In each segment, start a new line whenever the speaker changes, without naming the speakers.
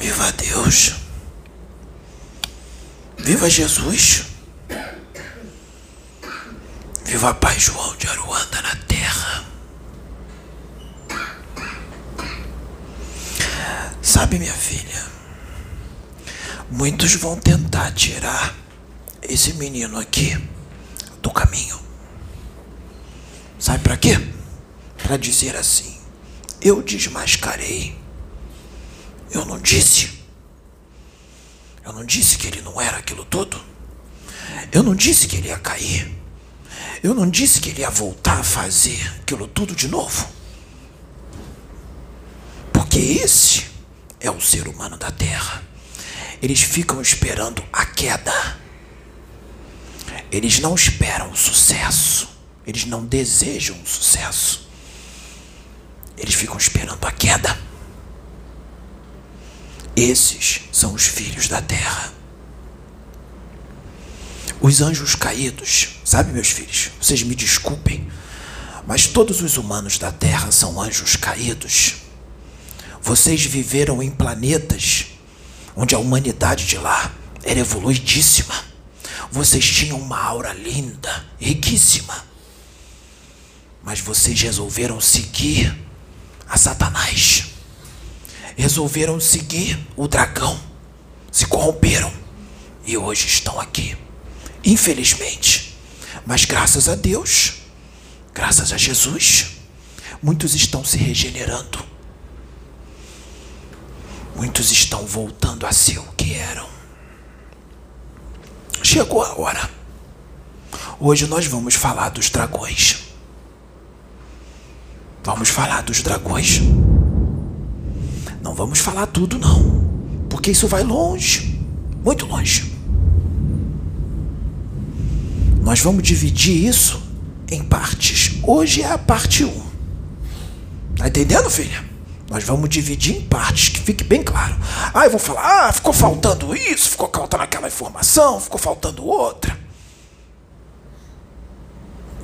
Viva Deus. Viva Jesus. Viva Pai João de Aruanda na terra. Sabe, minha filha, muitos vão tentar tirar esse menino aqui do caminho. Sabe para quê? Para dizer assim: eu desmascarei. Eu não disse. Eu não disse que ele não era aquilo tudo. Eu não disse que ele ia cair. Eu não disse que ele ia voltar a fazer aquilo tudo de novo. Porque esse é o ser humano da Terra. Eles ficam esperando a queda. Eles não esperam o sucesso. Eles não desejam o sucesso. Eles ficam esperando a queda. Esses são os filhos da terra. Os anjos caídos, sabe, meus filhos? Vocês me desculpem, mas todos os humanos da terra são anjos caídos. Vocês viveram em planetas onde a humanidade de lá era evoluidíssima. Vocês tinham uma aura linda, riquíssima. Mas vocês resolveram seguir a Satanás. Resolveram seguir o dragão. Se corromperam. E hoje estão aqui. Infelizmente. Mas graças a Deus, graças a Jesus, muitos estão se regenerando. Muitos estão voltando a ser o que eram. Chegou a hora. Hoje nós vamos falar dos dragões. Vamos falar dos dragões. Não vamos falar tudo, não. Porque isso vai longe muito longe. Nós vamos dividir isso em partes. Hoje é a parte 1. Tá entendendo, filha? Nós vamos dividir em partes, que fique bem claro. Ah, eu vou falar, ah, ficou faltando isso, ficou faltando aquela informação, ficou faltando outra.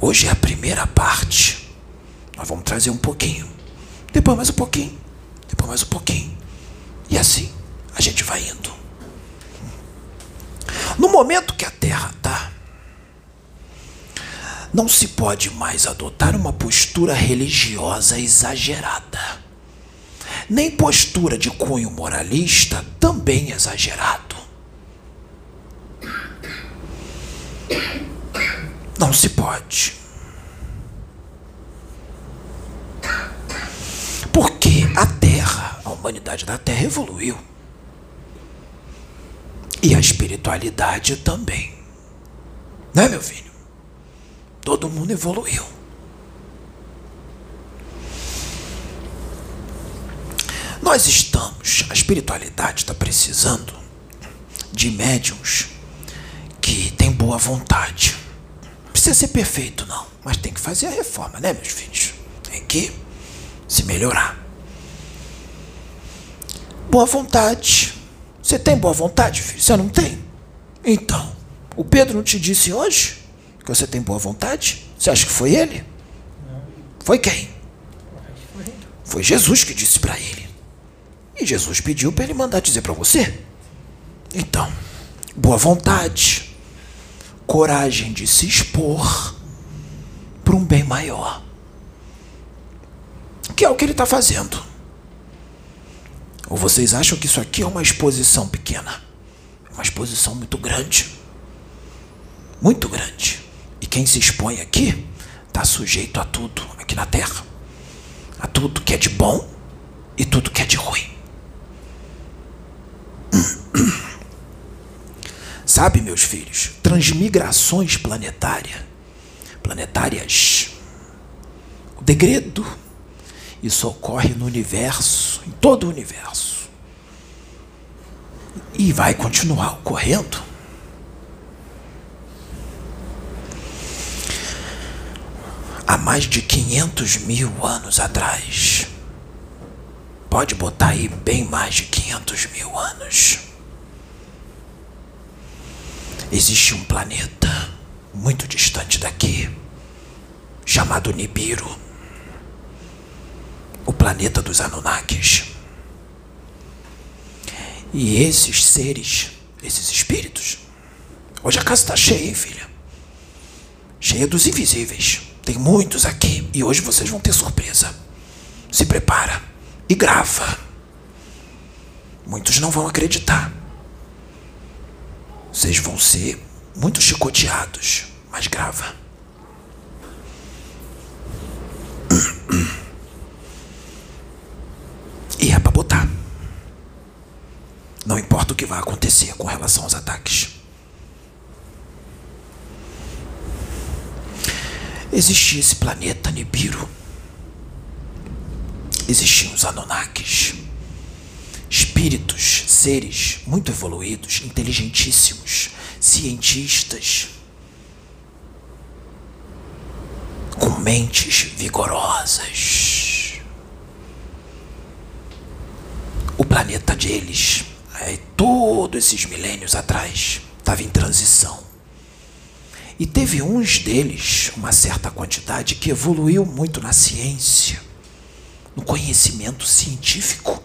Hoje é a primeira parte. Nós vamos trazer um pouquinho. Depois mais um pouquinho. Depois mais um pouquinho. E assim a gente vai indo. No momento que a Terra está, não se pode mais adotar uma postura religiosa exagerada, nem postura de cunho moralista também exagerado. Não se pode. Porque a Terra, a humanidade da Terra evoluiu. E a espiritualidade também. Né, meu filho? Todo mundo evoluiu. Nós estamos, a espiritualidade está precisando de médiums que têm boa vontade. Não precisa ser perfeito, não, mas tem que fazer a reforma, né, meus filhos? Tem que se melhorar. Boa vontade. Você tem boa vontade, filho? Você não tem? Então, o Pedro não te disse hoje que você tem boa vontade? Você acha que foi ele? Foi quem? Foi Jesus que disse para ele. E Jesus pediu para ele mandar dizer para você. Então, boa vontade, coragem de se expor para um bem maior. Que é o que ele está fazendo. Ou vocês acham que isso aqui é uma exposição pequena? É uma exposição muito grande. Muito grande. E quem se expõe aqui está sujeito a tudo aqui na Terra. A tudo que é de bom e tudo que é de ruim. Sabe, meus filhos, transmigrações planetárias, planetárias, o degredo, isso ocorre no universo, em todo o universo. E vai continuar ocorrendo. Há mais de 500 mil anos atrás. Pode botar aí bem mais de 500 mil anos. Existe um planeta muito distante daqui, chamado Nibiru, o planeta dos Anunnakis. E esses seres, esses espíritos, hoje a casa está cheia, hein, filha? Cheia dos invisíveis. Tem muitos aqui e hoje vocês vão ter surpresa. Se prepara e grava. Muitos não vão acreditar. Vocês vão ser muito chicoteados, mas grava. E é para botar. Não importa o que vai acontecer com relação aos ataques. Existia esse planeta Nibiru. Existiam os Anunnakis. Espíritos, seres muito evoluídos, inteligentíssimos, cientistas, com mentes vigorosas. O planeta deles, é, todos esses milênios atrás, estava em transição. E teve uns deles, uma certa quantidade, que evoluiu muito na ciência, no conhecimento científico,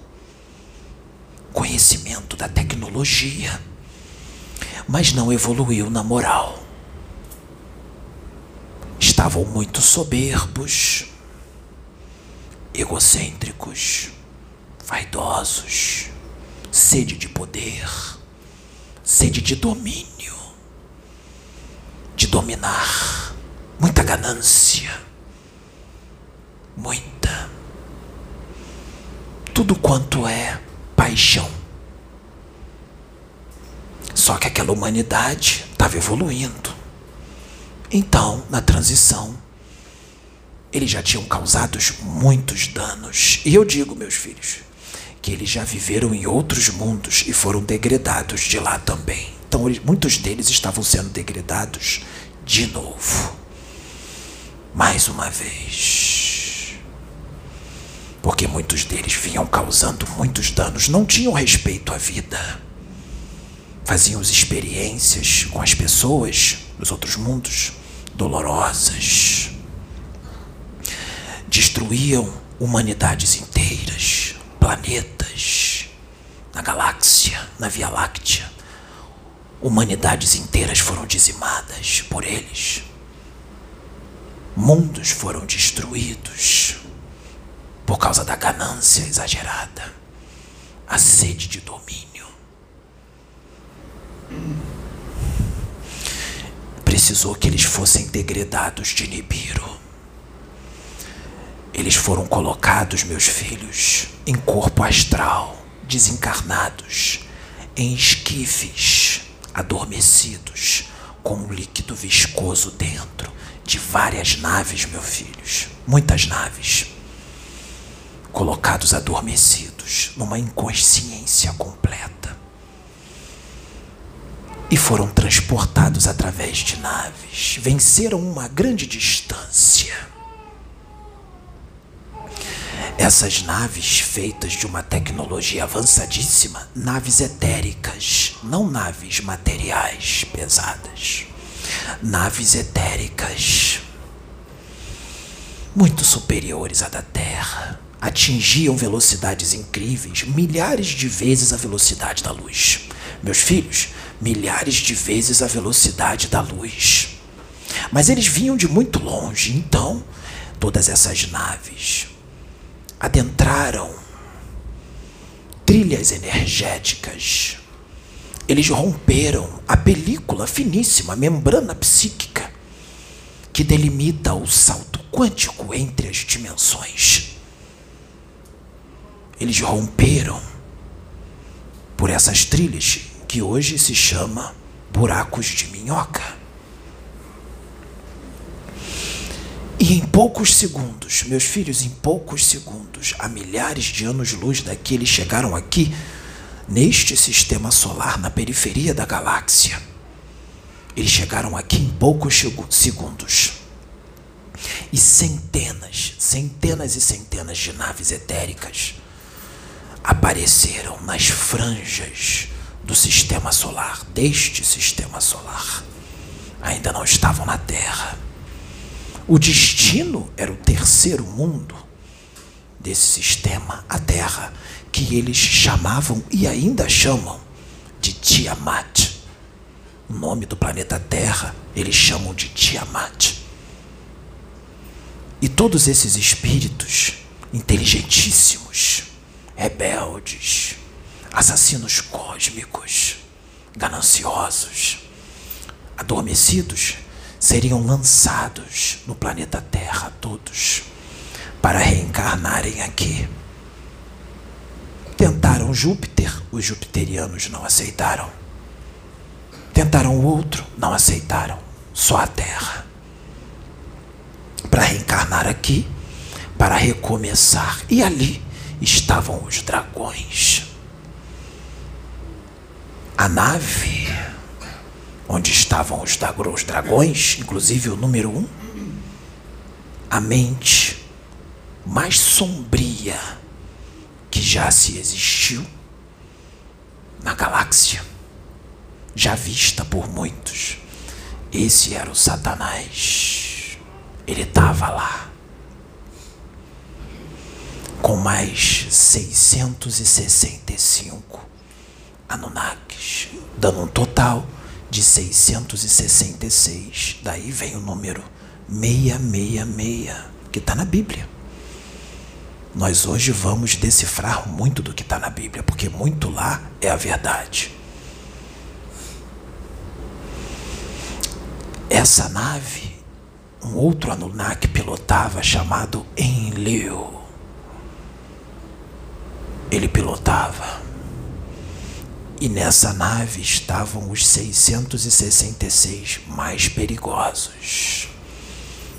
conhecimento da tecnologia, mas não evoluiu na moral. Estavam muito soberbos, egocêntricos, vaidosos, sede de poder, sede de domínio de dominar, muita ganância, muita. Tudo quanto é paixão. Só que aquela humanidade estava evoluindo. Então, na transição, eles já tinham causado muitos danos. E eu digo, meus filhos, que eles já viveram em outros mundos e foram degradados de lá também. Então, muitos deles estavam sendo degradados de novo. Mais uma vez. Porque muitos deles vinham causando muitos danos, não tinham respeito à vida. Faziam experiências com as pessoas nos outros mundos dolorosas. Destruíam humanidades inteiras, planetas, na galáxia, na Via Láctea Humanidades inteiras foram dizimadas por eles. Mundos foram destruídos por causa da ganância exagerada, a sede de domínio. Precisou que eles fossem degradados de Nibiru. Eles foram colocados, meus filhos, em corpo astral, desencarnados, em esquifes adormecidos, com um líquido viscoso dentro de várias naves, meus filhos, muitas naves, colocados adormecidos numa inconsciência completa. E foram transportados através de naves, venceram uma grande distância essas naves feitas de uma tecnologia avançadíssima, naves etéricas, não naves materiais pesadas, naves etéricas, muito superiores à da Terra, atingiam velocidades incríveis, milhares de vezes a velocidade da luz. Meus filhos, milhares de vezes a velocidade da luz. Mas eles vinham de muito longe, então todas essas naves adentraram trilhas energéticas. Eles romperam a película finíssima, a membrana psíquica, que delimita o salto quântico entre as dimensões. Eles romperam por essas trilhas que hoje se chama buracos de minhoca. E em poucos segundos, meus filhos, em poucos segundos, a milhares de anos-luz daqui, eles chegaram aqui, neste sistema solar, na periferia da galáxia. Eles chegaram aqui em poucos segundos. E centenas, centenas e centenas de naves etéricas apareceram nas franjas do sistema solar, deste sistema solar. Ainda não estavam na Terra o destino era o terceiro mundo desse sistema, a Terra, que eles chamavam e ainda chamam de Tiamat. O nome do planeta Terra eles chamam de Tiamat. E todos esses espíritos inteligentíssimos, rebeldes, assassinos cósmicos, gananciosos, adormecidos, seriam lançados no planeta Terra todos para reencarnarem aqui. Tentaram Júpiter, os jupiterianos não aceitaram. Tentaram o outro, não aceitaram. Só a Terra. Para reencarnar aqui, para recomeçar. E ali estavam os dragões. A nave onde estavam os, dragões, inclusive o número um, a mente mais sombria que já se existiu na galáxia, já vista por muitos. Esse era o Satanás. Ele estava lá. Com mais 665 Anunnakis, dando um total de 666. Daí vem o número 666, que está na Bíblia. Nós hoje vamos decifrar muito do que está na Bíblia, porque muito lá é a verdade. Essa nave, um outro Anunnaki pilotava chamado Enlil. Ele pilotava. E nessa nave estavam os 666 mais perigosos.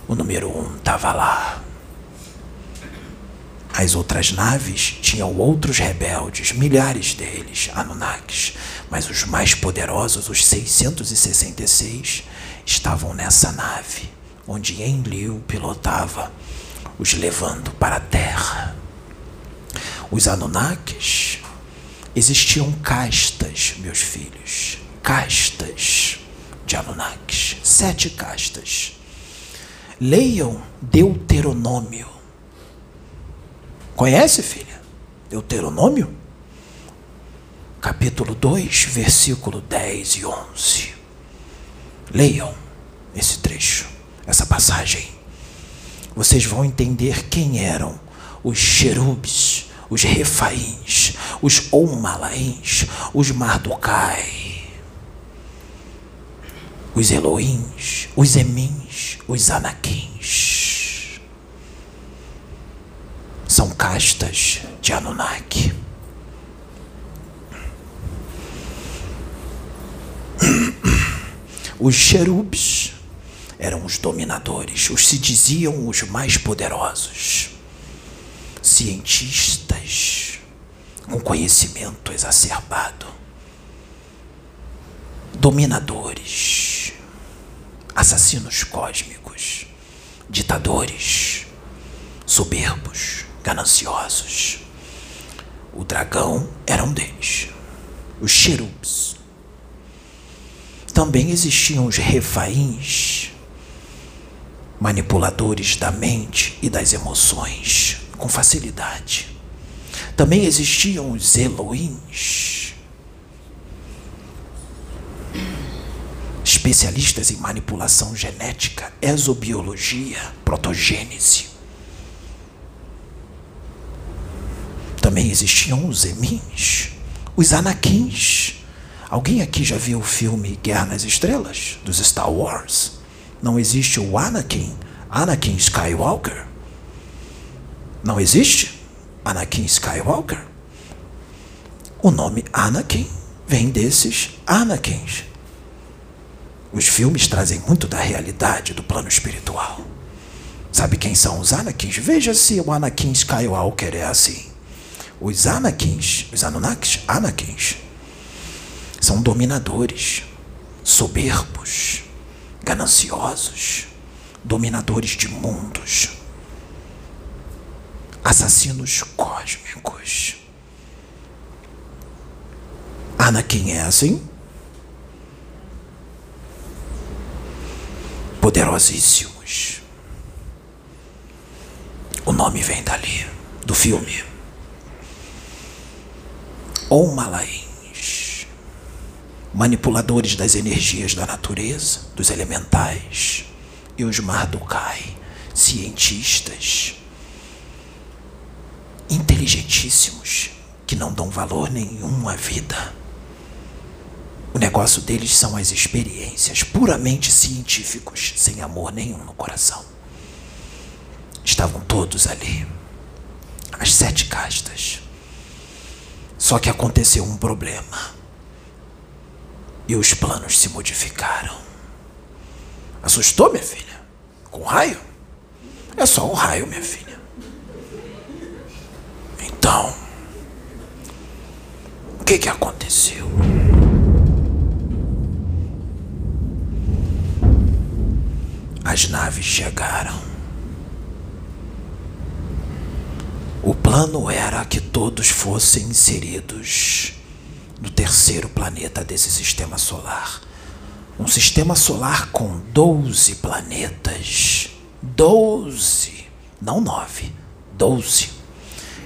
O número um estava lá. As outras naves tinham outros rebeldes, milhares deles, Anunnakis, mas os mais poderosos, os 666, estavam nessa nave, onde Enlil pilotava, os levando para a Terra. Os Anunnakis existiam castas, meus filhos, castas de Anunnakis, sete castas. Leiam Deuteronômio Conhece, filha? Deuteronômio? Capítulo 2, versículo 10 e 11. Leiam esse trecho, essa passagem. Vocês vão entender quem eram os cherubes, os refaíns, os omalaíns, os marducai, os eloíns, os emins, os anaquins são castas de Anunnaki. Os cherubes eram os dominadores, os se diziam os mais poderosos, cientistas com conhecimento exacerbado, dominadores, assassinos cósmicos, ditadores, soberbos, gananciosos. O dragão era um deles. Os cherubes. Também existiam os refaíns, manipuladores da mente e das emoções com facilidade. Também existiam os Elohims, especialistas em manipulação genética, exobiologia, protogênese. Também existiam os Emins, os Anakins. Alguém aqui já viu o filme Guerra nas Estrelas, dos Star Wars? Não existe o Anakin, Anakin Skywalker? Não existe Anakin Skywalker? O nome Anakin vem desses Anakins. Os filmes trazem muito da realidade do plano espiritual. Sabe quem são os Anakins? Veja se o Anakin Skywalker é assim. Os Anakins, os Anunnakis, Anakins, são dominadores, soberbos, gananciosos, dominadores de mundos, assassinos cósmicos. Anakin é assim? Poderosíssimos. O nome vem dali, do filme. ou Malaens, manipuladores das energias da natureza, dos elementais, e os Mardukai, cientistas, inteligentíssimos, que não dão valor nenhum à vida. O negócio deles são as experiências puramente científicos, sem amor nenhum no coração. Estavam todos ali, as sete castas. Só que aconteceu um problema. E os planos se modificaram. Assustou, minha filha? Com raio? É só um raio, minha filha. Então, o que que aconteceu? As naves chegaram. O plano era que todos fossem inseridos no terceiro planeta desse sistema solar. Um sistema solar com 12 planetas. 12, não 9, 12.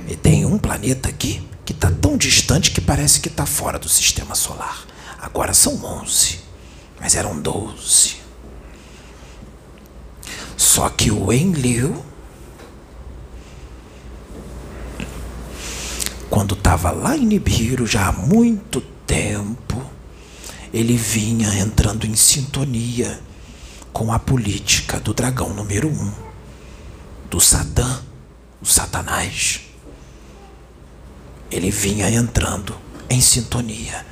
E tem um planeta aqui que está tão distante que parece que está fora do sistema solar. Agora são 11, mas eram 12. Só que o Enlil, quando estava lá em Nibiru já há muito tempo, ele vinha entrando em sintonia com a política do dragão número um, do Satã, o Satanás. Ele vinha entrando em sintonia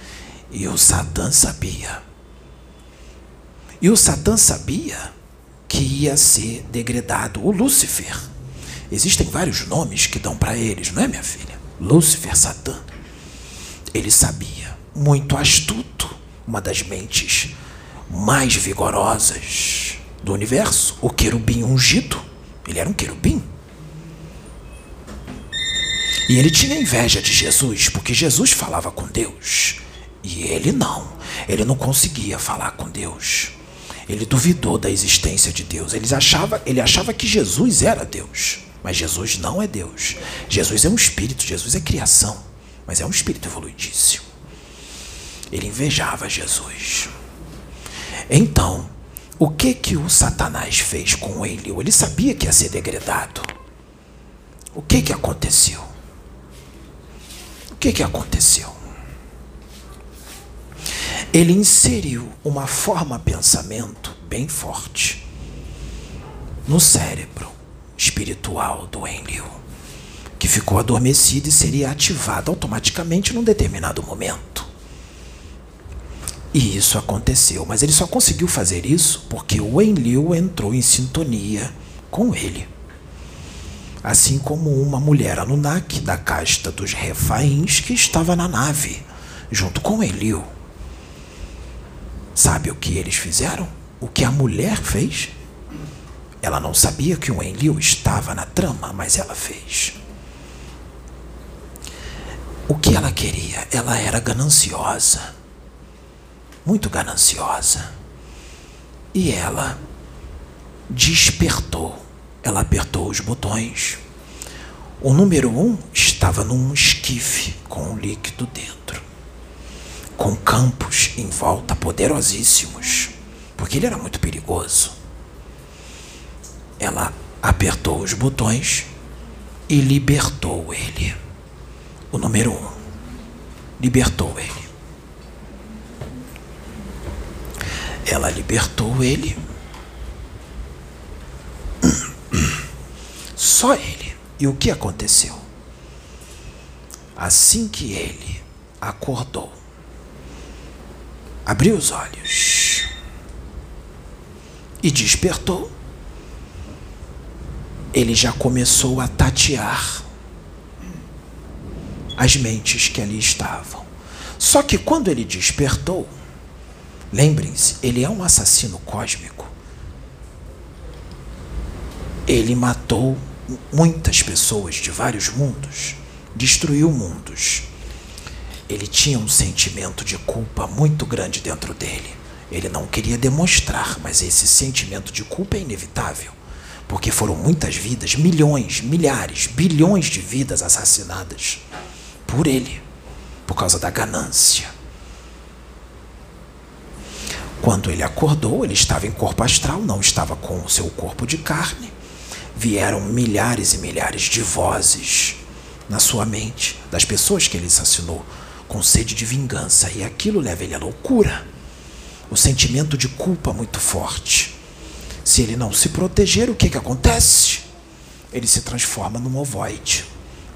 e o Satã sabia. E o Satã sabia que ia ser degradado, o Lúcifer. Existem vários nomes que dão para eles, não é, minha filha? Lúcifer, Satã. Ele sabia, muito astuto, uma das mentes mais vigorosas do universo, o querubim ungido. Ele era um querubim. E ele tinha inveja de Jesus, porque Jesus falava com Deus. E ele não. Ele não conseguia falar com Deus. Ele duvidou da existência de Deus. Ele achava, ele achava que Jesus era Deus. Mas Jesus não é Deus. Jesus é um espírito, Jesus é criação. Mas é um espírito evoluidíssimo. Ele invejava Jesus. Então, o que que o Satanás fez com ele? Ele sabia que ia ser degradado. O que que aconteceu? Que que aconteceu? ele inseriu uma forma pensamento bem forte no cérebro espiritual do Enlil, que ficou adormecido e seria ativado automaticamente num determinado momento. E isso aconteceu, mas ele só conseguiu fazer isso porque o Enlil entrou em sintonia com ele. Assim como uma mulher Anunnaki da casta dos Refaíns que estava na nave, junto com Enlil. Sabe o que eles fizeram? O que a mulher fez? Ela não sabia que o Enlil estava na trama, mas ela fez. O que ela queria? Ela era gananciosa. Muito gananciosa. E ela despertou. Ela apertou os botões. O número um estava num esquife com um líquido dentro com campos em volta poderosíssimos, porque ele era muito perigoso. Ela apertou os botões e libertou ele. O número um. Libertou ele. Ela libertou ele. Só ele. E o que aconteceu? Assim que ele acordou, abriu os olhos e despertou. Ele já começou a tatear as mentes que ali estavam. Só que quando ele despertou, lembrem-se, ele é um assassino cósmico. Ele matou muitas pessoas de vários mundos, destruiu mundos ele tinha um sentimento de culpa muito grande dentro dele. Ele não queria demonstrar, mas esse sentimento de culpa é inevitável, porque foram muitas vidas, milhões, milhares, bilhões de vidas assassinadas por ele, por causa da ganância. Quando ele acordou, ele estava em corpo astral, não estava com o seu corpo de carne. Vieram milhares e milhares de vozes na sua mente das pessoas que ele assassinou com sede de vingança, e aquilo leva ele à loucura. O sentimento de culpa muito forte. Se ele não se proteger, o que, que acontece? Ele se transforma num ovoide.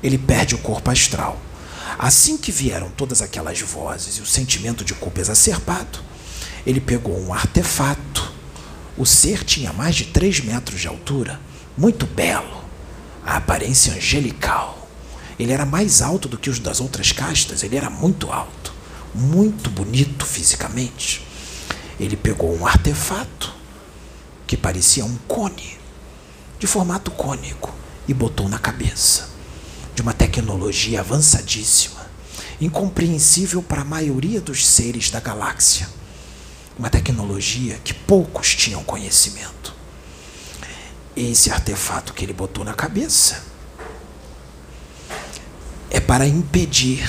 Ele perde o corpo astral. Assim que vieram todas aquelas vozes e o sentimento de culpa exacerbado, ele pegou um artefato. O ser tinha mais de 3 metros de altura, muito belo, a aparência angelical. Ele era mais alto do que os das outras castas, ele era muito alto, muito bonito fisicamente. Ele pegou um artefato que parecia um cone, de formato cônico, e botou na cabeça, de uma tecnologia avançadíssima, incompreensível para a maioria dos seres da galáxia. Uma tecnologia que poucos tinham conhecimento. Esse artefato que ele botou na cabeça é para impedir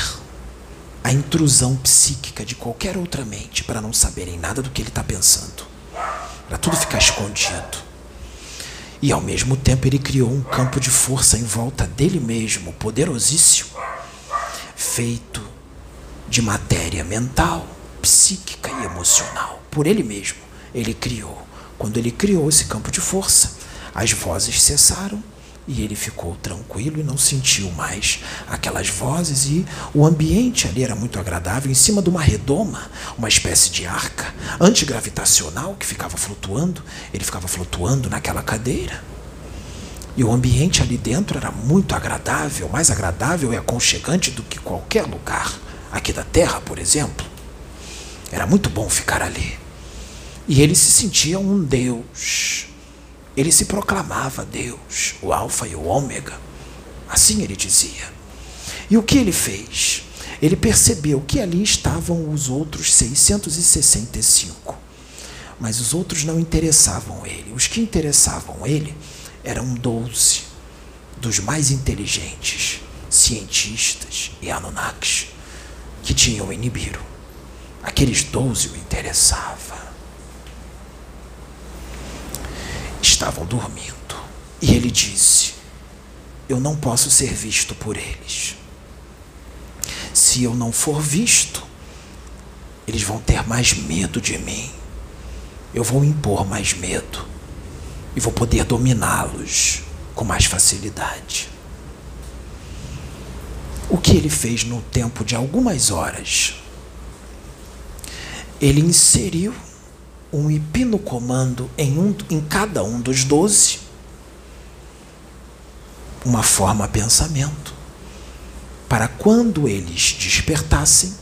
a intrusão psíquica de qualquer outra mente para não saberem nada do que ele está pensando, para tudo ficar escondido. E ao mesmo tempo ele criou um campo de força em volta dele mesmo, poderosíssimo, feito de matéria mental, psíquica e emocional. Por ele mesmo, ele criou. Quando ele criou esse campo de força, as vozes cessaram e ele ficou tranquilo e não sentiu mais aquelas vozes e o ambiente ali era muito agradável, em cima de uma redoma, uma espécie de arca antigravitacional que ficava flutuando, ele ficava flutuando naquela cadeira. E o ambiente ali dentro era muito agradável, mais agradável e aconchegante do que qualquer lugar aqui da Terra, por exemplo. Era muito bom ficar ali. E ele se sentia um Deus ele se proclamava Deus, o Alfa e o Ômega. Assim ele dizia. E o que ele fez? Ele percebeu que ali estavam os outros 665. Mas os outros não interessavam ele. Os que interessavam ele eram 12 dos mais inteligentes cientistas e Anunnakis que tinham Nibiru. Aqueles 12 o interessavam. Estavam dormindo. E ele disse: Eu não posso ser visto por eles. Se eu não for visto, eles vão ter mais medo de mim. Eu vou impor mais medo e vou poder dominá-los com mais facilidade. O que ele fez no tempo de algumas horas? Ele inseriu um hipnocomando em, um, em cada um dos doze, uma forma pensamento, para quando eles despertassem,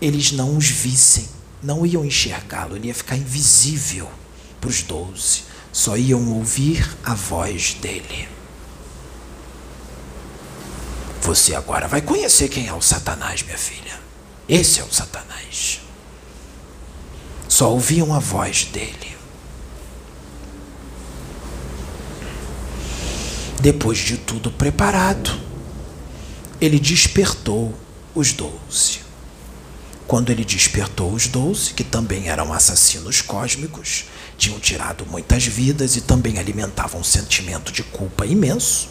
eles não os vissem, não iam enxergá-lo, ele ia ficar invisível para os doze, só iam ouvir a voz dele. Você agora vai conhecer quem é o Satanás, minha filha. Esse é o Satanás. Só ouviam a voz dele. Depois de tudo preparado, ele despertou os doze. Quando ele despertou os doze, que também eram assassinos cósmicos, tinham tirado muitas vidas e também alimentavam um sentimento de culpa imenso,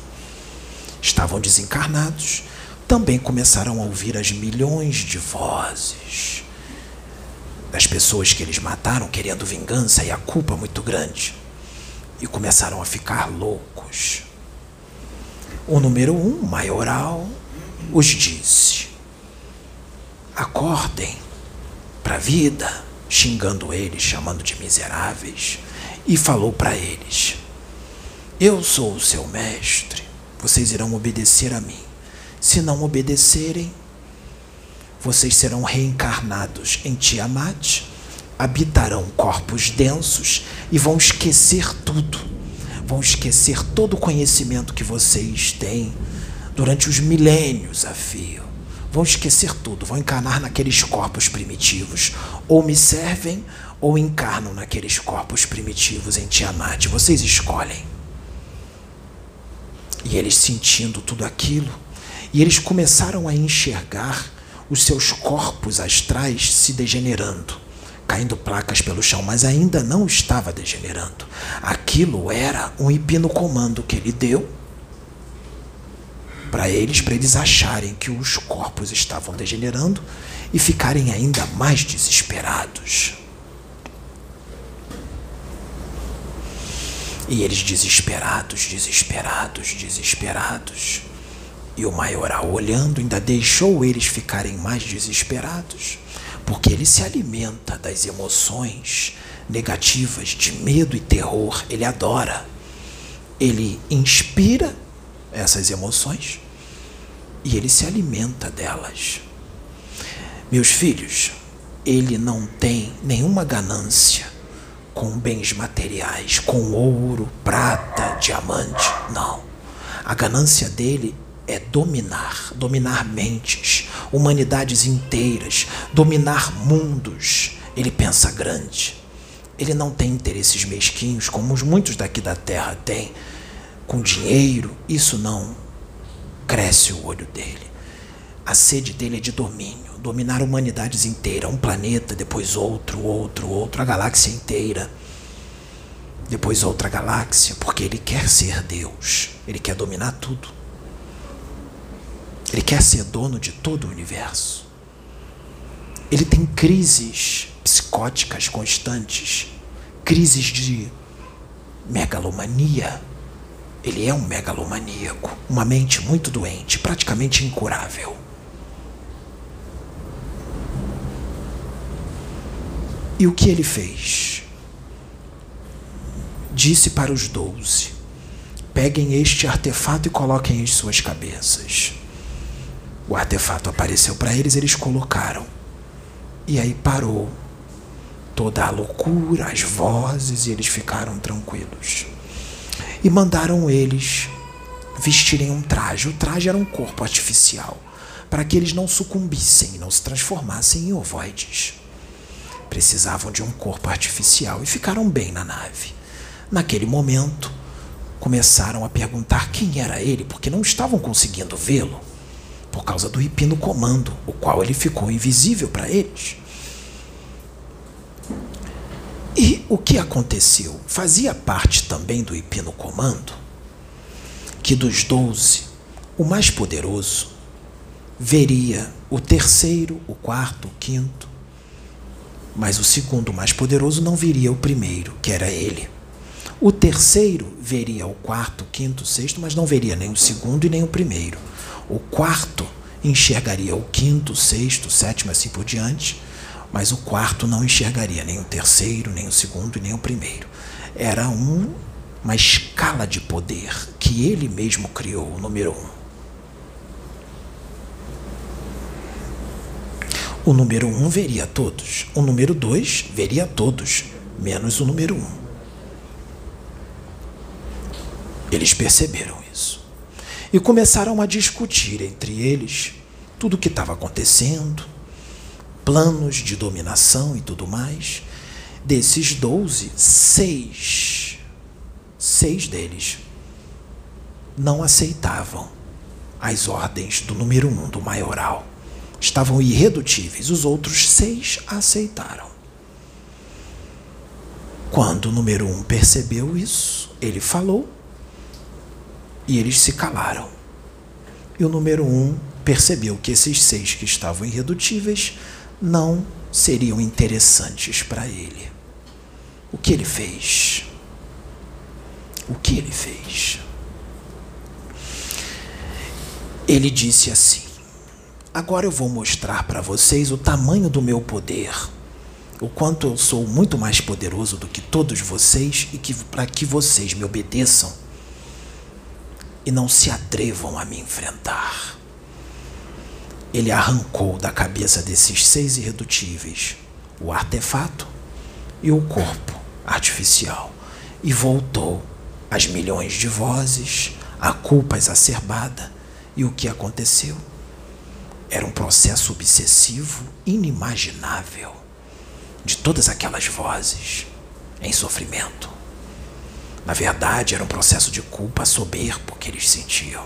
estavam desencarnados, também começaram a ouvir as milhões de vozes das pessoas que eles mataram querendo vingança e a culpa muito grande. E começaram a ficar loucos. O número um, maioral, os disse: acordem para a vida, xingando eles, chamando de miseráveis, e falou para eles: Eu sou o seu mestre, vocês irão obedecer a mim. Se não obedecerem, vocês serão reencarnados em Tiamat, habitarão corpos densos e vão esquecer tudo. Vão esquecer todo o conhecimento que vocês têm durante os milênios a fio. Vão esquecer tudo, vão encarnar naqueles corpos primitivos. Ou me servem, ou encarnam naqueles corpos primitivos em Tiamat. Vocês escolhem. E eles sentindo tudo aquilo, e eles começaram a enxergar os seus corpos astrais se degenerando, caindo placas pelo chão, mas ainda não estava degenerando. Aquilo era um hipnocomando que ele deu para eles, para eles acharem que os corpos estavam degenerando e ficarem ainda mais desesperados. E eles desesperados, desesperados, desesperados. E o maioral, olhando, ainda deixou eles ficarem mais desesperados, porque ele se alimenta das emoções negativas de medo e terror, ele adora. Ele inspira essas emoções e ele se alimenta delas. Meus filhos, ele não tem nenhuma ganância com bens materiais, com ouro, prata, diamante. Não. A ganância dele é dominar, dominar mentes, humanidades inteiras, dominar mundos. Ele pensa grande. Ele não tem interesses mesquinhos como muitos daqui da terra têm, com dinheiro. Isso não cresce o olho dele. A sede dele é de domínio, dominar humanidades inteiras, um planeta, depois outro, outro, outro, a galáxia inteira. Depois outra galáxia, porque ele quer ser Deus, ele quer dominar tudo. Ele quer ser dono de todo o universo. Ele tem crises psicóticas constantes, crises de megalomania. Ele é um megalomaníaco, uma mente muito doente, praticamente incurável. E o que ele fez? Disse para os doze: Peguem este artefato e coloquem em suas cabeças. O artefato apareceu para eles, eles colocaram. E aí parou toda a loucura, as vozes, e eles ficaram tranquilos. E mandaram eles vestirem um traje. O traje era um corpo artificial, para que eles não sucumbissem, não se transformassem em ovoides. Precisavam de um corpo artificial e ficaram bem na nave. Naquele momento, começaram a perguntar quem era ele, porque não estavam conseguindo vê-lo por causa do hipno comando, o qual ele ficou invisível para eles. E o que aconteceu? Fazia parte também do hipno comando que dos doze, o mais poderoso veria o terceiro, o quarto, o quinto, mas o segundo mais poderoso não viria o primeiro, que era ele. O terceiro veria o quarto, o quinto, o sexto, mas não veria nem o segundo e nem o primeiro. O quarto enxergaria o quinto, sexto, sétimo, assim por diante, mas o quarto não enxergaria nem o terceiro, nem o segundo e nem o primeiro. Era um, uma escala de poder que ele mesmo criou, o número um. O número um veria todos, o número dois veria todos, menos o número um. Eles perceberam e começaram a discutir entre eles tudo o que estava acontecendo, planos de dominação e tudo mais. Desses doze, seis, seis deles não aceitavam as ordens do número um, do maioral. Estavam irredutíveis. Os outros seis aceitaram. Quando o número um percebeu isso, ele falou e eles se calaram. E o número um percebeu que esses seis que estavam irredutíveis não seriam interessantes para ele. O que ele fez? O que ele fez? Ele disse assim: Agora eu vou mostrar para vocês o tamanho do meu poder, o quanto eu sou muito mais poderoso do que todos vocês e que para que vocês me obedeçam e não se atrevam a me enfrentar. Ele arrancou da cabeça desses seis irredutíveis o artefato e o corpo artificial e voltou às milhões de vozes, a culpa exacerbada. E o que aconteceu? Era um processo obsessivo inimaginável de todas aquelas vozes em sofrimento. Na verdade, era um processo de culpa soberbo que eles sentiam.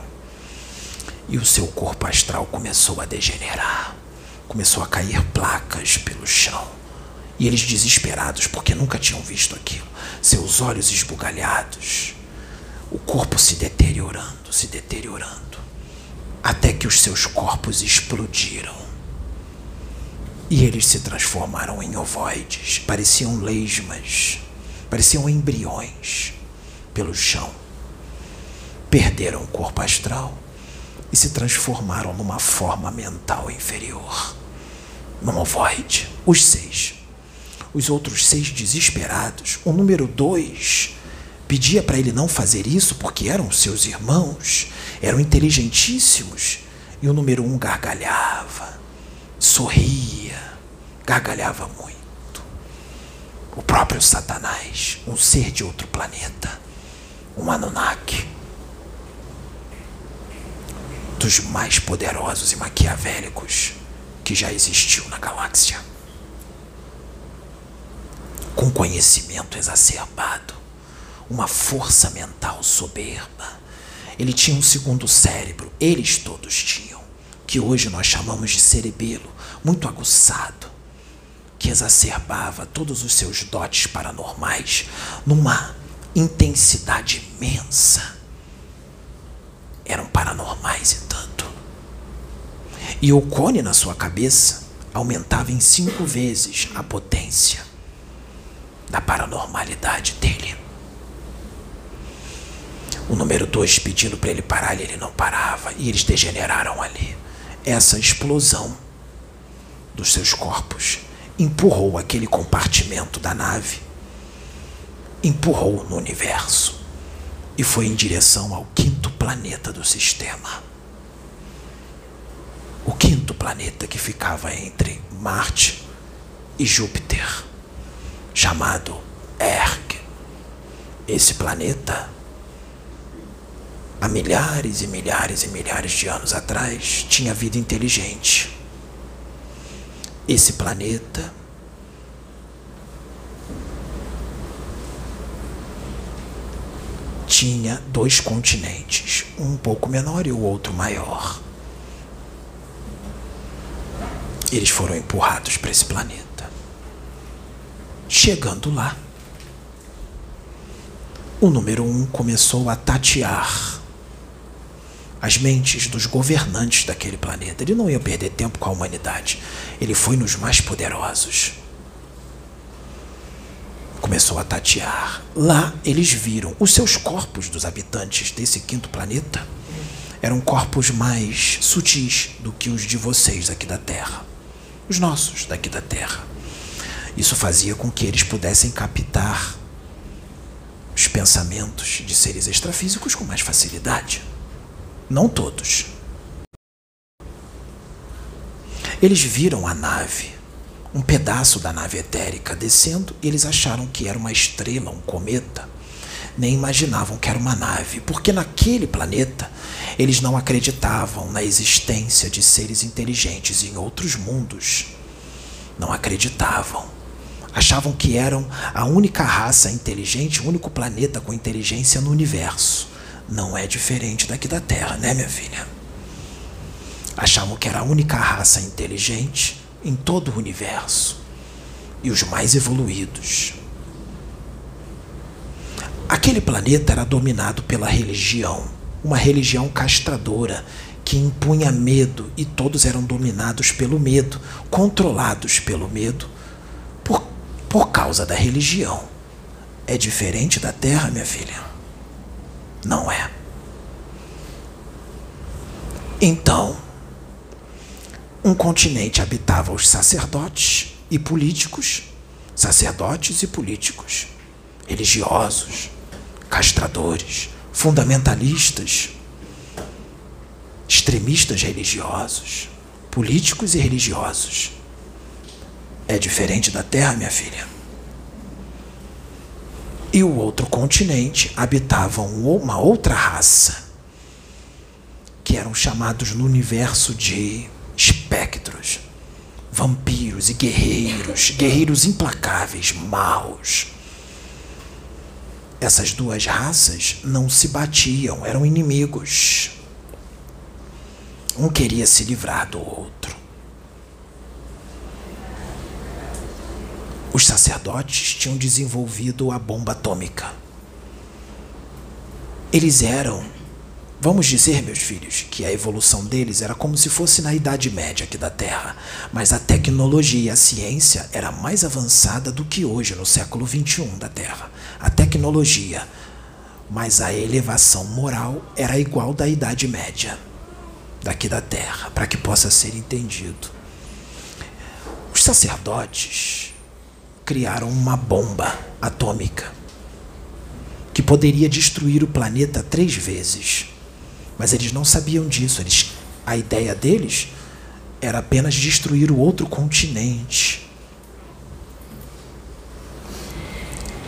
E o seu corpo astral começou a degenerar. começou a cair placas pelo chão. E eles desesperados, porque nunca tinham visto aquilo, seus olhos esbugalhados, o corpo se deteriorando, se deteriorando, até que os seus corpos explodiram. E eles se transformaram em ovoides, pareciam lesmas, pareciam embriões pelo chão. Perderam o corpo astral e se transformaram numa forma mental inferior, num ovoide, os seis. Os outros seis desesperados, o número dois pedia para ele não fazer isso porque eram seus irmãos, eram inteligentíssimos, e o número um gargalhava, sorria, gargalhava muito. O próprio Satanás, um ser de outro planeta, um Anunnaki dos mais poderosos e maquiavélicos que já existiu na galáxia. Com conhecimento exacerbado, uma força mental soberba. Ele tinha um segundo cérebro, eles todos tinham, que hoje nós chamamos de cerebelo, muito aguçado, que exacerbava todos os seus dotes paranormais numa intensidade imensa eram paranormais e tanto. E o cone na sua cabeça aumentava em cinco vezes a potência da paranormalidade dele. O número dois pedindo para ele parar e ele não parava, e eles degeneraram ali. Essa explosão dos seus corpos empurrou aquele compartimento da nave, empurrou no universo e foi em direção ao quinto planeta do sistema. O quinto planeta que ficava entre Marte e Júpiter, chamado Erg. Esse planeta, há milhares e milhares e milhares de anos atrás, tinha vida inteligente. Esse planeta tinha dois continentes, um pouco menor e o outro maior. Eles foram empurrados para esse planeta. Chegando lá, o número um começou a tatear as mentes dos governantes daquele planeta. Ele não ia perder tempo com a humanidade. Ele foi nos mais poderosos começou a tatear. Lá eles viram os seus corpos dos habitantes desse quinto planeta eram corpos mais sutis do que os de vocês aqui da Terra, os nossos daqui da Terra. Isso fazia com que eles pudessem captar os pensamentos de seres extrafísicos com mais facilidade. Não todos. Eles viram a nave um pedaço da nave etérica descendo eles acharam que era uma estrela, um cometa. Nem imaginavam que era uma nave, porque naquele planeta eles não acreditavam na existência de seres inteligentes em outros mundos. Não acreditavam. Achavam que eram a única raça inteligente, o único planeta com inteligência no universo. Não é diferente daqui da Terra, né, minha filha? Achavam que era a única raça inteligente em todo o universo e os mais evoluídos. Aquele planeta era dominado pela religião, uma religião castradora que impunha medo e todos eram dominados pelo medo, controlados pelo medo, por, por causa da religião. É diferente da Terra, minha filha? Não é. Então, um continente habitava os sacerdotes e políticos, sacerdotes e políticos, religiosos, castradores, fundamentalistas, extremistas religiosos, políticos e religiosos. É diferente da Terra, minha filha. E o outro continente habitava uma outra raça, que eram chamados no universo de espectros, vampiros e guerreiros, guerreiros implacáveis, maus. Essas duas raças não se batiam, eram inimigos. Um queria se livrar do outro. Os sacerdotes tinham desenvolvido a bomba atômica. Eles eram vamos dizer, meus filhos, que a evolução deles era como se fosse na Idade Média aqui da Terra, mas a tecnologia e a ciência era mais avançada do que hoje, no século 21 da Terra. A tecnologia, mas a elevação moral era igual da Idade Média daqui da Terra, para que possa ser entendido. Os sacerdotes criaram uma bomba atômica que poderia destruir o planeta três vezes. Mas eles não sabiam disso. Eles, a ideia deles era apenas destruir o outro continente,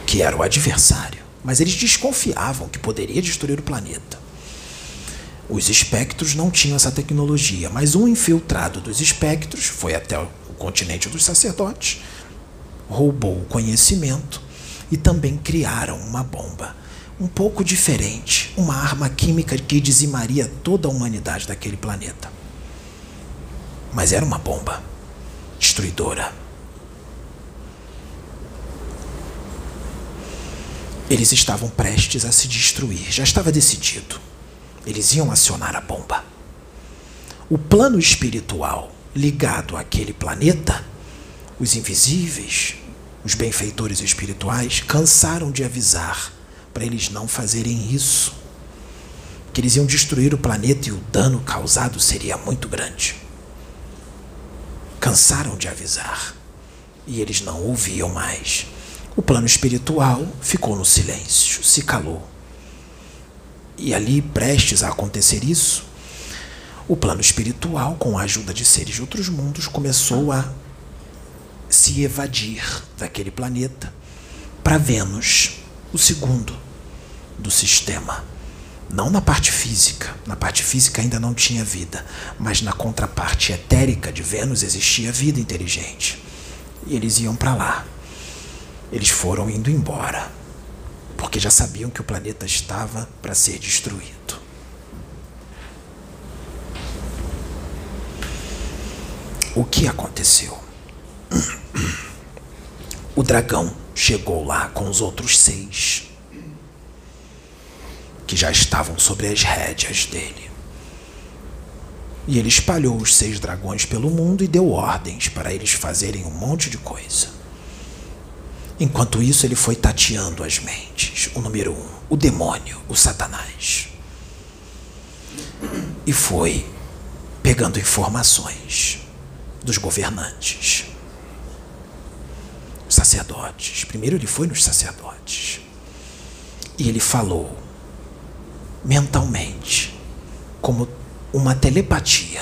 que era o adversário. Mas eles desconfiavam que poderia destruir o planeta. Os espectros não tinham essa tecnologia, mas um infiltrado dos espectros foi até o continente dos sacerdotes, roubou o conhecimento e também criaram uma bomba um pouco diferente, uma arma química que dizimaria toda a humanidade daquele planeta. Mas era uma bomba destruidora. Eles estavam prestes a se destruir, já estava decidido. Eles iam acionar a bomba. O plano espiritual ligado àquele planeta, os invisíveis, os benfeitores espirituais cansaram de avisar para eles não fazerem isso. Que eles iam destruir o planeta e o dano causado seria muito grande. Cansaram de avisar e eles não ouviam mais. O plano espiritual ficou no silêncio, se calou. E ali, prestes a acontecer isso, o plano espiritual, com a ajuda de seres de outros mundos, começou a se evadir daquele planeta para Vênus, o segundo do sistema. Não na parte física, na parte física ainda não tinha vida, mas na contraparte etérica de Vênus existia vida inteligente. E eles iam para lá. Eles foram indo embora, porque já sabiam que o planeta estava para ser destruído. O que aconteceu? O dragão chegou lá com os outros seis, que já estavam sobre as rédeas dele. E ele espalhou os seis dragões pelo mundo e deu ordens para eles fazerem um monte de coisa. Enquanto isso, ele foi tateando as mentes. O número um, o demônio, o Satanás. E foi pegando informações dos governantes sacerdotes. Primeiro ele foi nos sacerdotes. E ele falou mentalmente, como uma telepatia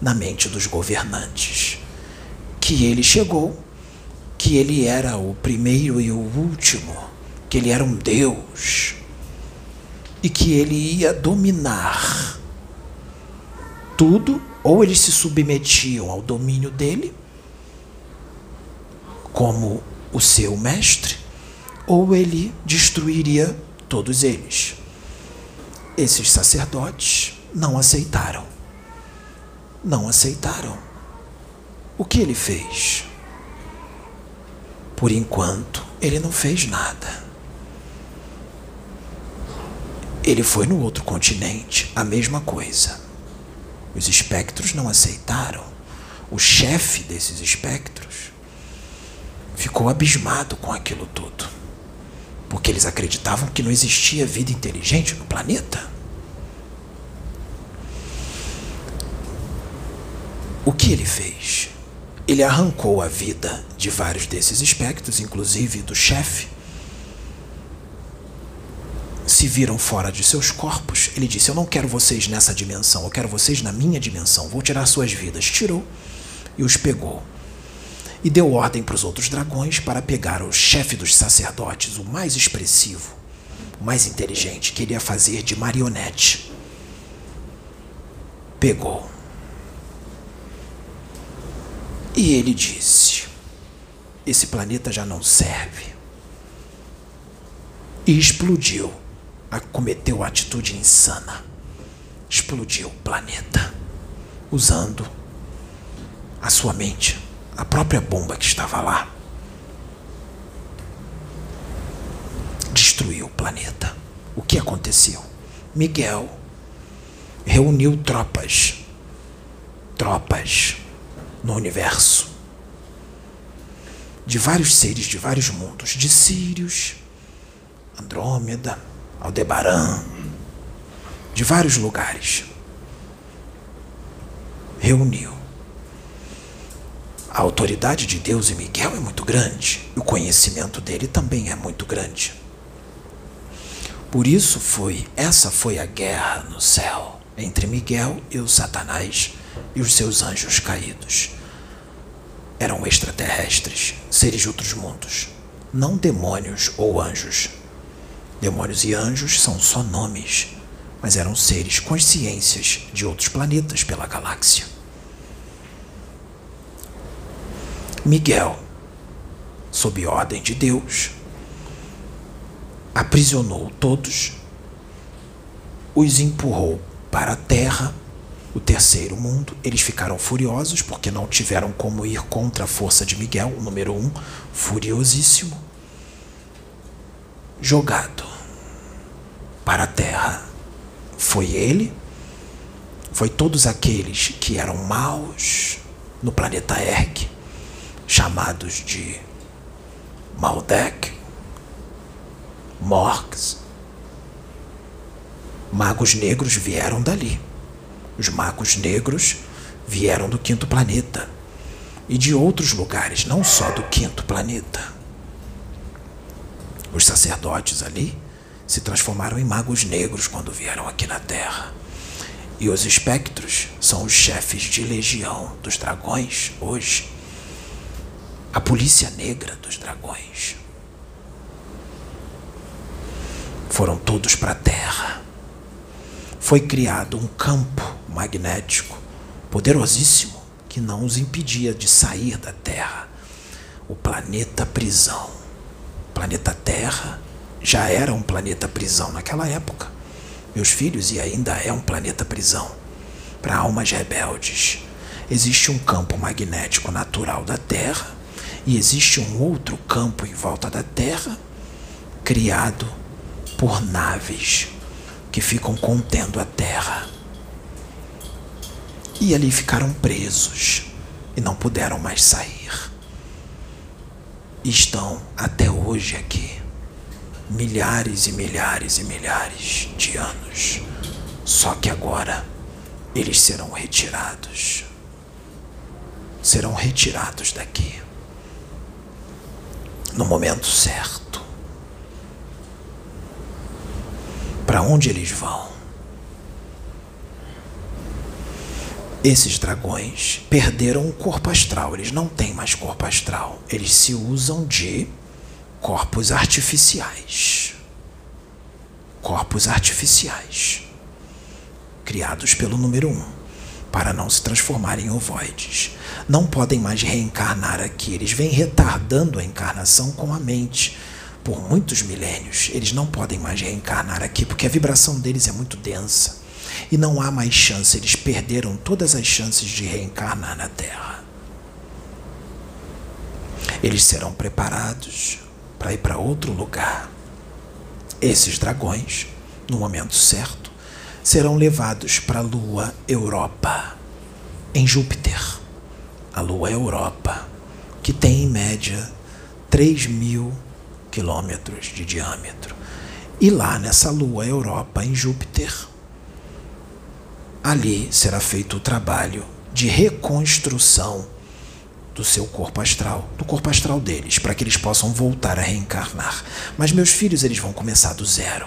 na mente dos governantes, que ele chegou, que ele era o primeiro e o último, que ele era um Deus e que ele ia dominar tudo, ou eles se submetiam ao domínio dele, como o seu mestre, ou ele destruiria todos eles. Esses sacerdotes não aceitaram. Não aceitaram. O que ele fez? Por enquanto, ele não fez nada. Ele foi no outro continente, a mesma coisa. Os espectros não aceitaram. O chefe desses espectros ficou abismado com aquilo tudo. Porque eles acreditavam que não existia vida inteligente no planeta. O que ele fez? Ele arrancou a vida de vários desses espectros, inclusive do chefe. Se viram fora de seus corpos. Ele disse: Eu não quero vocês nessa dimensão, eu quero vocês na minha dimensão. Vou tirar suas vidas. Tirou e os pegou e deu ordem para os outros dragões para pegar o chefe dos sacerdotes, o mais expressivo, o mais inteligente, que ele ia fazer de marionete. Pegou. E ele disse: Esse planeta já não serve. E explodiu. Cometeu a atitude insana. Explodiu o planeta. Usando a sua mente a própria bomba que estava lá destruiu o planeta. O que aconteceu? Miguel reuniu tropas, tropas no universo de vários seres de vários mundos, de Sírios, Andrômeda, Aldebaran, de vários lugares. Reuniu a autoridade de Deus em Miguel é muito grande, e o conhecimento dele também é muito grande. Por isso foi, essa foi a guerra no céu entre Miguel e o Satanás e os seus anjos caídos. Eram extraterrestres, seres de outros mundos, não demônios ou anjos. Demônios e anjos são só nomes, mas eram seres consciências de outros planetas pela galáxia. Miguel, sob ordem de Deus, aprisionou todos, os empurrou para a terra, o terceiro mundo. Eles ficaram furiosos porque não tiveram como ir contra a força de Miguel, o número um, furiosíssimo, jogado para a terra. Foi ele, foi todos aqueles que eram maus no planeta Erg, chamados de Maldek, Morgs. Magos negros vieram dali. Os magos negros vieram do quinto planeta e de outros lugares, não só do quinto planeta. Os sacerdotes ali se transformaram em magos negros quando vieram aqui na Terra. E os espectros são os chefes de legião dos dragões hoje. A polícia negra dos dragões. foram todos para a Terra. Foi criado um campo magnético poderosíssimo que não os impedia de sair da Terra. O planeta prisão. O planeta Terra já era um planeta prisão naquela época. Meus filhos, e ainda é um planeta prisão para almas rebeldes. Existe um campo magnético natural da Terra e existe um outro campo em volta da Terra criado por naves que ficam contendo a terra. E ali ficaram presos e não puderam mais sair. Estão até hoje aqui, milhares e milhares e milhares de anos. Só que agora eles serão retirados. Serão retirados daqui no momento certo. para onde eles vão. Esses dragões perderam o corpo astral, eles não têm mais corpo astral, eles se usam de corpos artificiais. Corpos artificiais, criados pelo número um, para não se transformarem em ovoides. Não podem mais reencarnar aqui, eles vêm retardando a encarnação com a mente por muitos milênios. Eles não podem mais reencarnar aqui porque a vibração deles é muito densa e não há mais chance. Eles perderam todas as chances de reencarnar na Terra. Eles serão preparados para ir para outro lugar. Esses dragões, no momento certo, serão levados para a Lua Europa, em Júpiter. A Lua Europa, que tem em média 3 mil quilômetros de diâmetro. E lá nessa lua Europa, em Júpiter, ali será feito o trabalho de reconstrução do seu corpo astral, do corpo astral deles, para que eles possam voltar a reencarnar. Mas meus filhos, eles vão começar do zero.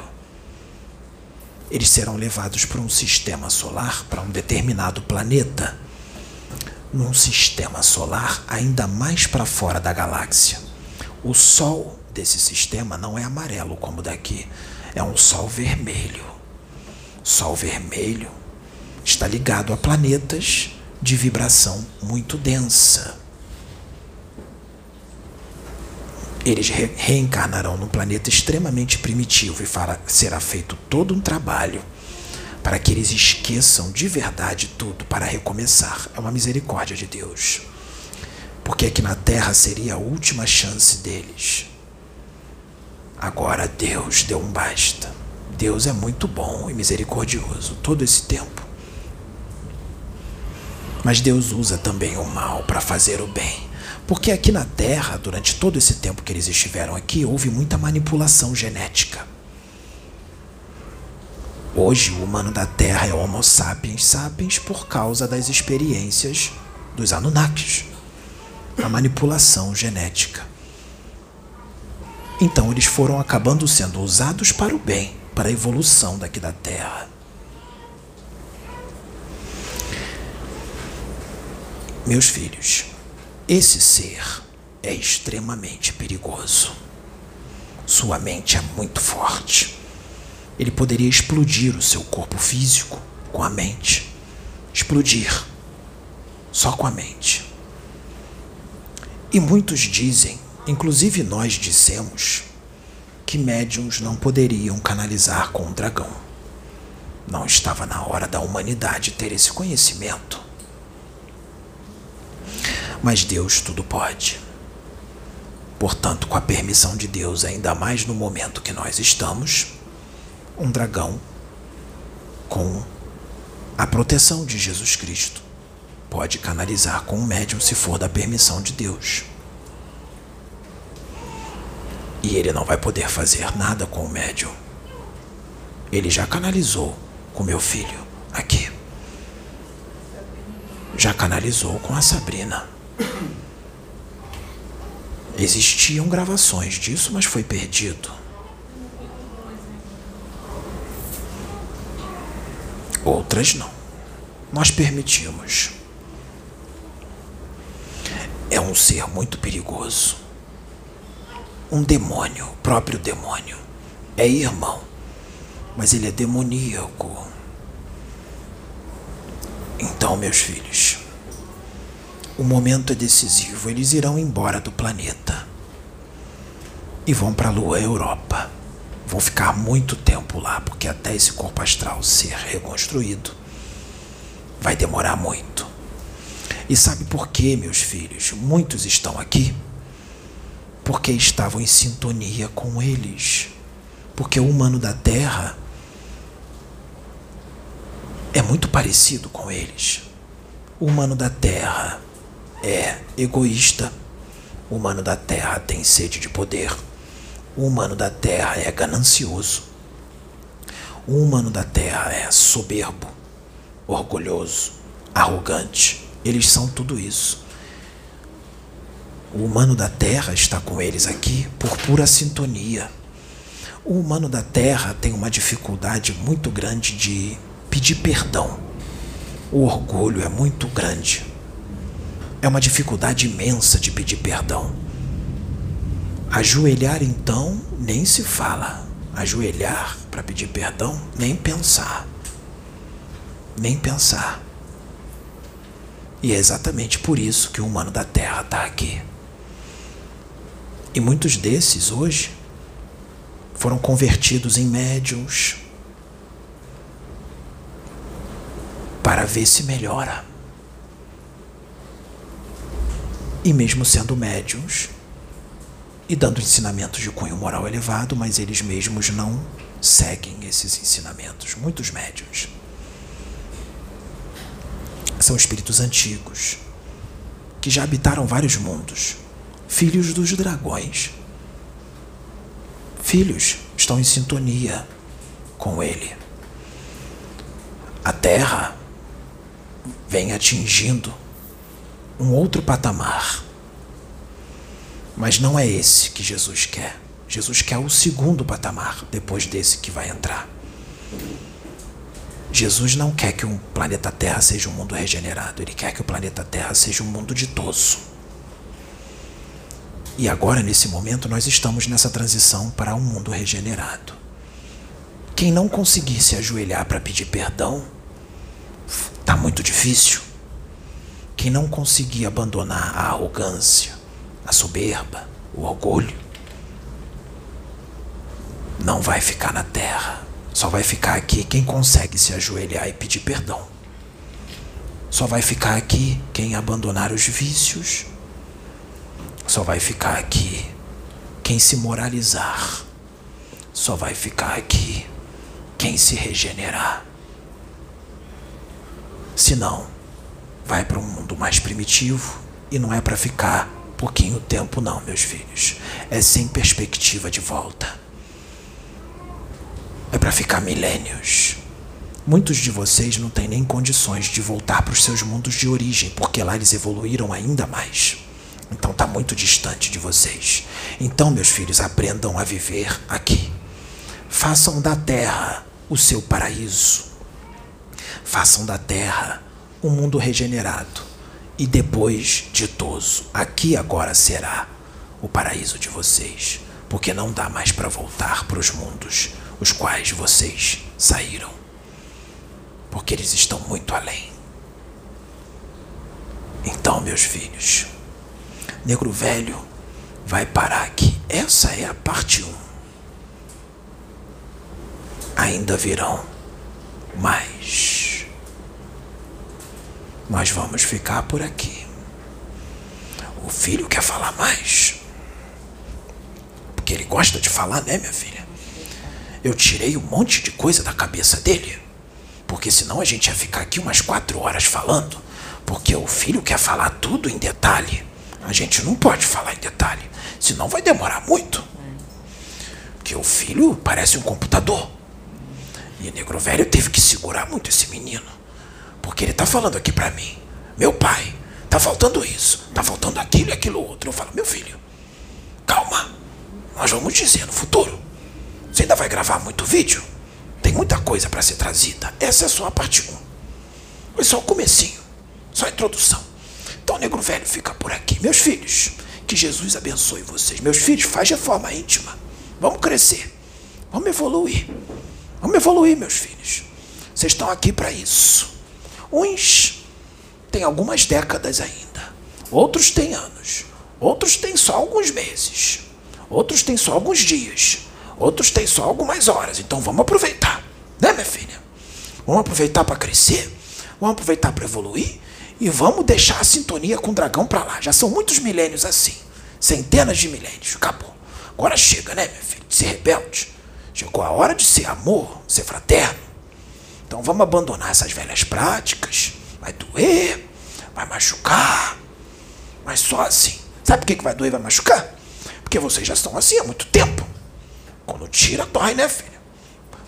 Eles serão levados para um sistema solar, para um determinado planeta, num sistema solar ainda mais para fora da galáxia. O Sol desse sistema não é amarelo como daqui, é um sol vermelho. Sol vermelho está ligado a planetas de vibração muito densa. Eles re reencarnarão num planeta extremamente primitivo e fará, será feito todo um trabalho para que eles esqueçam de verdade tudo para recomeçar. É uma misericórdia de Deus. Porque aqui na Terra seria a última chance deles Agora Deus deu um basta. Deus é muito bom e misericordioso todo esse tempo. Mas Deus usa também o mal para fazer o bem. Porque aqui na Terra, durante todo esse tempo que eles estiveram aqui, houve muita manipulação genética. Hoje, o humano da Terra é Homo sapiens sapiens por causa das experiências dos Anunnakis a manipulação genética. Então, eles foram acabando sendo usados para o bem, para a evolução daqui da Terra. Meus filhos, esse ser é extremamente perigoso. Sua mente é muito forte. Ele poderia explodir o seu corpo físico com a mente. Explodir. Só com a mente. E muitos dizem, inclusive nós dissemos, que médiums não poderiam canalizar com o dragão. Não estava na hora da humanidade ter esse conhecimento. Mas Deus tudo pode. Portanto, com a permissão de Deus, ainda mais no momento que nós estamos, um dragão com a proteção de Jesus Cristo pode canalizar com o médium se for da permissão de Deus. E ele não vai poder fazer nada com o médium. Ele já canalizou com meu filho aqui. Já canalizou com a Sabrina. Existiam gravações disso, mas foi perdido. Outras não. Nós permitimos. É um ser muito perigoso. Um demônio, próprio demônio. É irmão, mas ele é demoníaco. Então, meus filhos, o momento é decisivo. Eles irão embora do planeta e vão para a Lua Europa. Vão ficar muito tempo lá, porque até esse corpo astral ser reconstruído vai demorar muito. E sabe por quê, meus filhos? Muitos estão aqui porque estavam em sintonia com eles. Porque o humano da Terra é muito parecido com eles. O humano da Terra é egoísta. O humano da terra tem sede de poder. O humano da terra é ganancioso. O humano da terra é soberbo, orgulhoso, arrogante. Eles são tudo isso. O humano da terra está com eles aqui por pura sintonia. O humano da terra tem uma dificuldade muito grande de pedir perdão. O orgulho é muito grande. É uma dificuldade imensa de pedir perdão. Ajoelhar, então, nem se fala. Ajoelhar para pedir perdão, nem pensar. Nem pensar. E é exatamente por isso que o humano da Terra está aqui. E muitos desses hoje foram convertidos em médiums para ver se melhora. e mesmo sendo médiums e dando ensinamentos de cunho moral elevado, mas eles mesmos não seguem esses ensinamentos. Muitos médiums são espíritos antigos que já habitaram vários mundos, filhos dos dragões. Filhos estão em sintonia com ele. A Terra vem atingindo um outro patamar. Mas não é esse que Jesus quer. Jesus quer o segundo patamar, depois desse que vai entrar. Jesus não quer que o planeta Terra seja um mundo regenerado, ele quer que o planeta Terra seja um mundo ditoso. E agora, nesse momento, nós estamos nessa transição para um mundo regenerado. Quem não conseguir se ajoelhar para pedir perdão, está muito difícil. Quem não conseguir abandonar a arrogância, a soberba, o orgulho, não vai ficar na terra. Só vai ficar aqui quem consegue se ajoelhar e pedir perdão. Só vai ficar aqui quem abandonar os vícios. Só vai ficar aqui quem se moralizar só vai ficar aqui quem se regenerar. Se não, vai para um mundo mais primitivo e não é para ficar pouquinho tempo, não, meus filhos. É sem perspectiva de volta. É para ficar milênios. Muitos de vocês não têm nem condições de voltar para os seus mundos de origem, porque lá eles evoluíram ainda mais. Então está muito distante de vocês. Então, meus filhos, aprendam a viver aqui. Façam da terra o seu paraíso. Façam da terra um mundo regenerado e depois ditoso. Aqui agora será o paraíso de vocês, porque não dá mais para voltar para os mundos os quais vocês saíram, porque eles estão muito além. Então, meus filhos, Negro Velho vai parar aqui. Essa é a parte 1. Ainda virão mais. Nós vamos ficar por aqui. O filho quer falar mais. Porque ele gosta de falar, né, minha filha? Eu tirei um monte de coisa da cabeça dele. Porque senão a gente ia ficar aqui umas quatro horas falando. Porque o filho quer falar tudo em detalhe. A gente não pode falar em detalhe. Senão vai demorar muito. Porque o filho parece um computador. E o negro velho teve que segurar muito esse menino. Porque ele tá falando aqui para mim. Meu pai, tá faltando isso. Tá faltando aquilo e aquilo outro. Eu falo, meu filho, calma. Nós vamos dizer no futuro. Você ainda vai gravar muito vídeo? Tem muita coisa para ser trazida. Essa é só a parte 1. Foi só o comecinho. Só a introdução. Então negro velho fica por aqui. Meus filhos, que Jesus abençoe vocês. Meus filhos, faz reforma íntima. Vamos crescer. Vamos evoluir. Vamos evoluir, meus filhos. Vocês estão aqui para isso. Uns têm algumas décadas ainda. Outros têm anos. Outros têm só alguns meses. Outros têm só alguns dias. Outros têm só algumas horas. Então vamos aproveitar, né, minha filha? Vamos aproveitar para crescer, vamos aproveitar para evoluir e vamos deixar a sintonia com o dragão para lá. Já são muitos milênios assim, centenas de milênios. Acabou. Agora chega, né, minha filha, de ser rebelde. Chegou a hora de ser amor, ser fraterno. Então vamos abandonar essas velhas práticas. Vai doer, vai machucar, mas só assim. Sabe por que vai doer e vai machucar? Porque vocês já estão assim há muito tempo. Quando tira, dói, né, filha?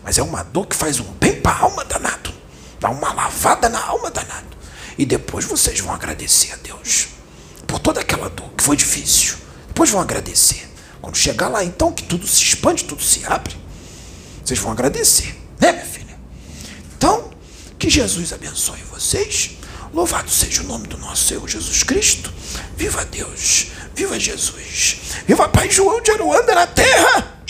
Mas é uma dor que faz um bem para a alma danado. Dá uma lavada na alma danado. E depois vocês vão agradecer a Deus por toda aquela dor que foi difícil. Depois vão agradecer. Quando chegar lá, então, que tudo se expande, tudo se abre, vocês vão agradecer, né, minha filha? Então, que Jesus abençoe vocês. Louvado seja o nome do nosso Senhor Jesus Cristo. Viva Deus, viva Jesus, viva Pai João de Aruanda na terra.